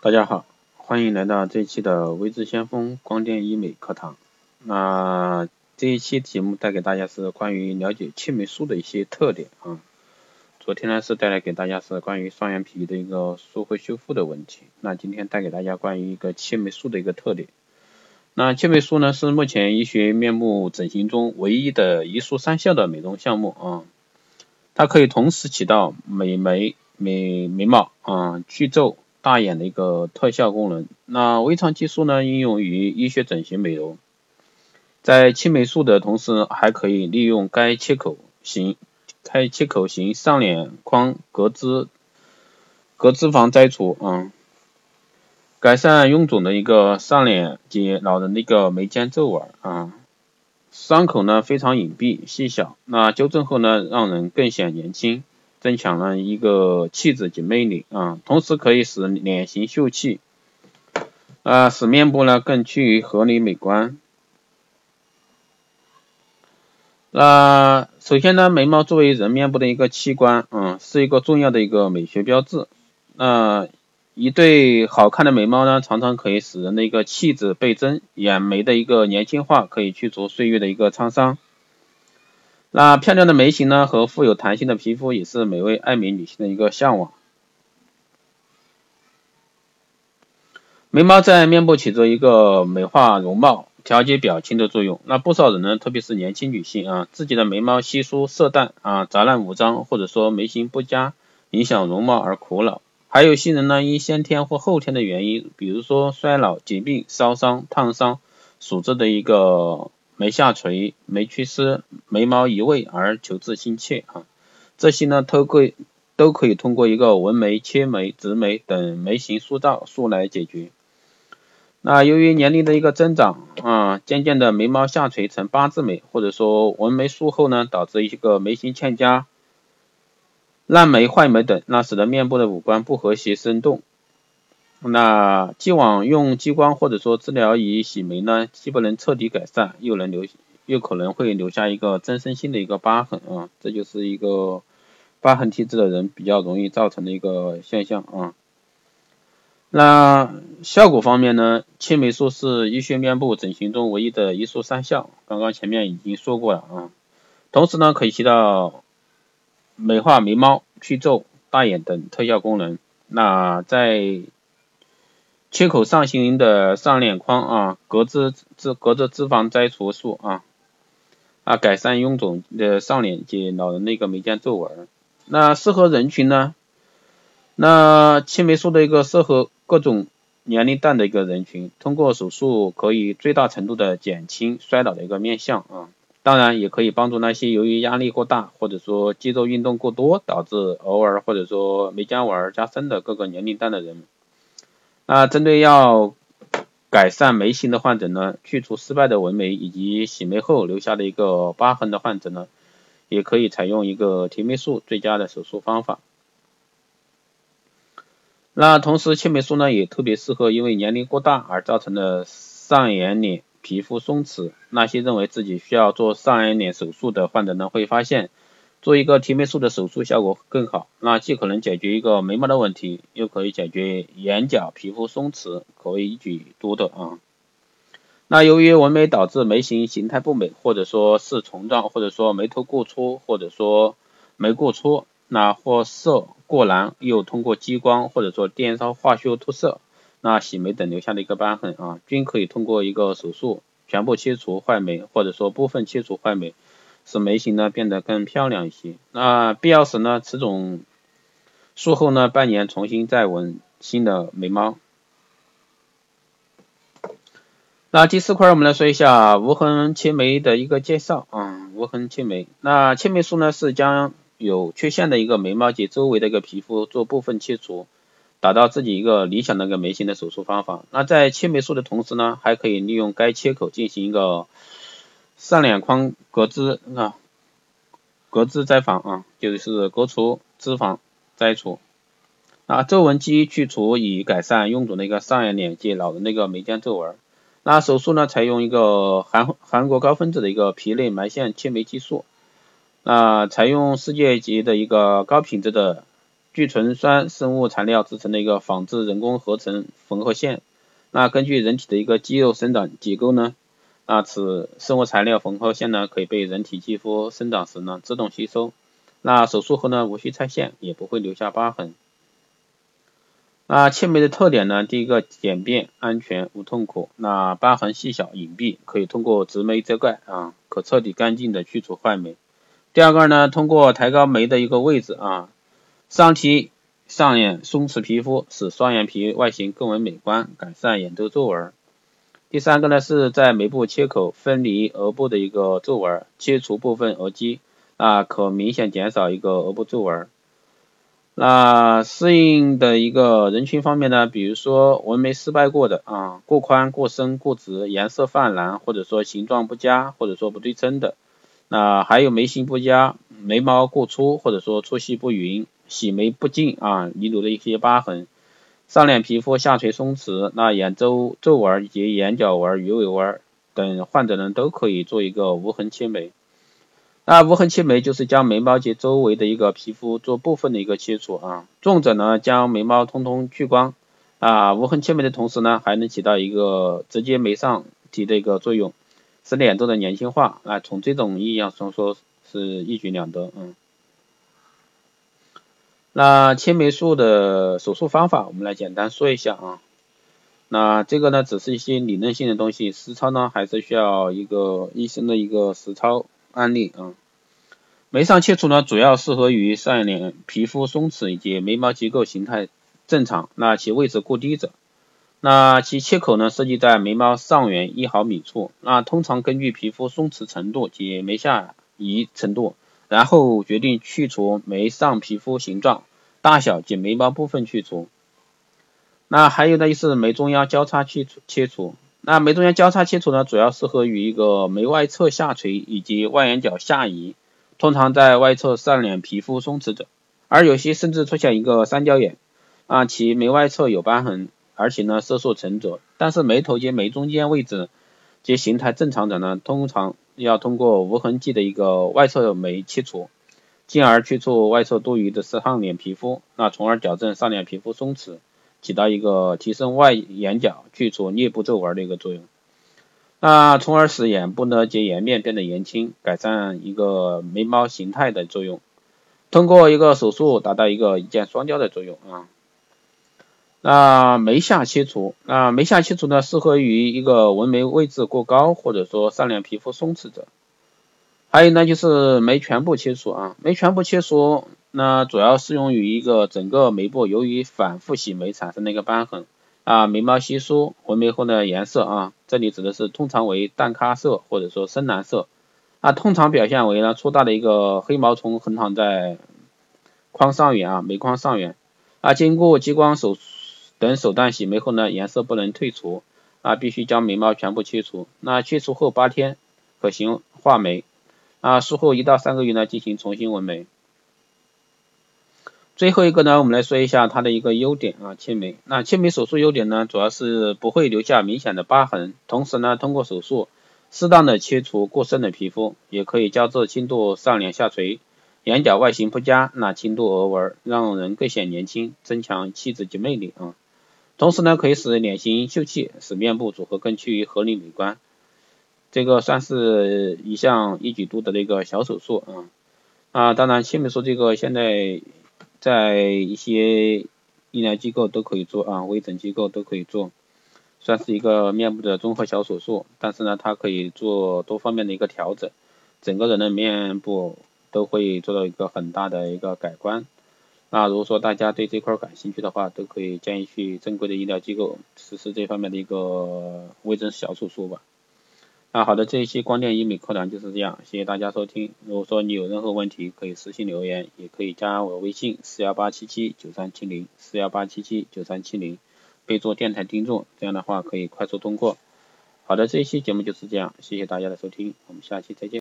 大家好，欢迎来到这一期的微智先锋光电医美课堂。那这一期题目带给大家是关于了解青霉素的一些特点啊。昨天呢是带来给大家是关于双眼皮的一个术后修复的问题。那今天带给大家关于一个青霉素的一个特点。那青霉素呢是目前医学面部整形中唯一的一术三效的美容项目啊。它可以同时起到美眉、美眉毛啊、去皱。大眼的一个特效功能。那微创技术呢，应用于医学整形美容，在青霉素的同时，还可以利用该切口型开切口型上脸框隔脂隔脂肪摘除啊，改善臃肿的一个上脸及老人的一个眉间皱纹啊，伤口呢非常隐蔽细小，那纠正后呢，让人更显年轻。增强了一个气质及魅力啊，同时可以使脸型秀气啊，使面部呢更趋于合理美观。那首先呢，眉毛作为人面部的一个器官，嗯，是一个重要的一个美学标志。那一对好看的眉毛呢，常常可以使人的一个气质倍增，眼眉的一个年轻化，可以去除岁月的一个沧桑。那漂亮的眉形呢，和富有弹性的皮肤也是每位爱美女性的一个向往。眉毛在面部起着一个美化容貌、调节表情的作用。那不少人呢，特别是年轻女性啊，自己的眉毛稀疏、色淡啊、杂乱无章，或者说眉形不佳，影响容貌而苦恼。还有些人呢，因先天或后天的原因，比如说衰老、疾病、烧伤、烫伤，所致的一个。眉下垂、眉曲丝、眉毛移位而求自心切啊，这些呢都可以都可以通过一个纹眉、切眉、植眉等眉形塑造术来解决。那由于年龄的一个增长啊，渐渐的眉毛下垂成八字眉，或者说纹眉术后呢，导致一个眉形欠佳、烂眉、坏眉等，那使得面部的五官不和谐生动。那既往用激光或者说治疗仪洗眉呢，既不能彻底改善，又能留，又可能会留下一个增生性的一个疤痕啊，这就是一个疤痕体质的人比较容易造成的一个现象啊。那效果方面呢，青霉素是医学面部整形中唯一的一术三效，刚刚前面已经说过了啊。同时呢，可以起到美化眉毛、去皱、大眼等特效功能。那在切口上行的上脸框啊，隔脂脂隔着脂肪摘除术啊，啊改善臃肿的上脸及老人的一个眉间皱纹。那适合人群呢？那青霉素的一个适合各种年龄段的一个人群，通过手术可以最大程度的减轻衰老的一个面相啊。当然也可以帮助那些由于压力过大或者说肌肉运动过多导致偶尔或者说眉间纹加深的各个年龄段的人。那针对要改善眉形的患者呢，去除失败的纹眉以及洗眉后留下的一个疤痕的患者呢，也可以采用一个提眉术最佳的手术方法。那同时青霉素呢，也特别适合因为年龄过大而造成的上眼睑皮肤松弛。那些认为自己需要做上眼睑手术的患者呢，会发现。做一个提眉术的手术效果更好，那既可能解决一个眉毛的问题，又可以解决眼角皮肤松弛，可谓一举多得啊。那由于纹眉导致眉形形态不美，或者说是虫状，或者说眉头过粗，或者说眉过粗，那或色过蓝，又通过激光或者说电烧化修脱色，那洗眉等留下的一个疤痕啊，均可以通过一个手术全部切除坏眉，或者说部分切除坏眉。使眉形呢变得更漂亮一些。那必要时呢，此种术后呢半年重新再纹新的眉毛。那第四块我们来说一下无痕切眉的一个介绍啊，无痕切眉。那切眉术呢是将有缺陷的一个眉毛及周围的一个皮肤做部分切除，达到自己一个理想的一个眉形的手术方法。那在切眉术的同时呢，还可以利用该切口进行一个。上脸框隔脂啊，隔脂摘房啊，就是割除脂肪摘除。啊皱纹肌去除以改善臃肿的一个上眼睑及老人的一个眉间皱纹。那手术呢，采用一个韩韩国高分子的一个皮内埋线切眉技术。那采用世界级的一个高品质的聚醇酸生物材料制成的一个仿制人工合成缝合线。那根据人体的一个肌肉生长结构呢，那此生物材料缝合线呢可以被人体肌肤生长时呢自动吸收。那手术后呢无需拆线，也不会留下疤痕。那切眉的特点呢，第一个简便、安全、无痛苦。那疤痕细小、隐蔽，可以通过植眉遮盖啊，可彻底干净的去除坏眉。第二个呢，通过抬高眉的一个位置啊，上提上眼松弛皮肤，使双眼皮外形更为美观，改善眼周皱纹。第三个呢，是在眉部切口分离额部的一个皱纹，切除部分额肌啊，可明显减少一个额部皱纹。那适应的一个人群方面呢，比如说纹眉失败过的啊，过宽、过深、过直，颜色泛蓝，或者说形状不佳，或者说不对称的。那还有眉形不佳、眉毛过粗，或者说粗细不匀、洗眉不净啊，遗留的一些疤痕。上脸皮肤下垂松弛，那眼周皱纹以及眼角纹、鱼尾纹等患者呢，都可以做一个无痕切眉。那无痕切眉就是将眉毛及周围的一个皮肤做部分的一个切除啊，重者呢将眉毛通通去光啊，无痕切眉的同时呢还能起到一个直接眉上提的一个作用，使脸做的年轻化啊，从这种意义上说是一举两得嗯。那切眉术的手术方法我们来简单说一下啊，那这个呢只是一些理论性的东西，实操呢还是需要一个医生的一个实操。案例啊，眉上切除呢，主要适合于上脸皮肤松弛以及眉毛结构形态正常，那其位置过低者。那其切口呢，设计在眉毛上缘一毫米处。那通常根据皮肤松弛程度及眉下移程度，然后决定去除眉上皮肤形状、大小及眉毛部分去除。那还有呢，就是眉中央交叉去除切除。那眉中央交叉切除呢，主要适合于一个眉外侧下垂以及外眼角下移，通常在外侧上脸皮肤松弛者，而有些甚至出现一个三角眼，啊，其眉外侧有疤痕，而且呢色素沉着，但是眉头及眉中间位置及形态正常者呢，通常要通过无痕迹的一个外侧眉切除，进而去除外侧多余的上脸皮肤，那从而矫正上脸皮肤松弛。起到一个提升外眼角、去除颞部皱纹的一个作用，那从而使眼部呢及颜面变得年轻，改善一个眉毛形态的作用。通过一个手术达到一个一箭双雕的作用啊。那眉下切除，那眉下切除呢适合于一个纹眉位置过高或者说上脸皮肤松弛者。还有呢就是眉全部切除啊，眉全部切除。那主要适用于一个整个眉部由于反复洗眉产生的一个瘢痕啊，眉毛稀疏，纹眉后的颜色啊，这里指的是通常为淡咖色或者说深蓝色啊，通常表现为呢粗大的一个黑毛虫横躺在眶上缘啊，眉眶上缘啊，经过激光手术等手段洗眉后呢，颜色不能退除啊，必须将眉毛全部切除，那切除后八天可行画眉啊，术后一到三个月呢进行重新纹眉。最后一个呢，我们来说一下它的一个优点啊，切眉。那切眉手术优点呢，主要是不会留下明显的疤痕，同时呢，通过手术适当的切除过剩的皮肤，也可以矫治轻度上脸下垂、眼角外形不佳、那轻度额纹，让人更显年轻，增强气质及魅力啊。同时呢，可以使脸型秀气，使面部组合更趋于合理美观。这个算是一项一举多得的一个小手术啊。啊，当然切眉术这个现在。在一些医疗机构都可以做啊，微整机构都可以做，算是一个面部的综合小手术。但是呢，它可以做多方面的一个调整，整个人的面部都会做到一个很大的一个改观。那如果说大家对这块感兴趣的话，都可以建议去正规的医疗机构实施这方面的一个微针小手术吧。那好的，这一期光电医美课堂就是这样，谢谢大家收听。如果说你有任何问题，可以私信留言，也可以加我微信四幺八七七九三七零四幺八七七九三七零，备注电台听众，这样的话可以快速通过。好的，这一期节目就是这样，谢谢大家的收听，我们下期再见。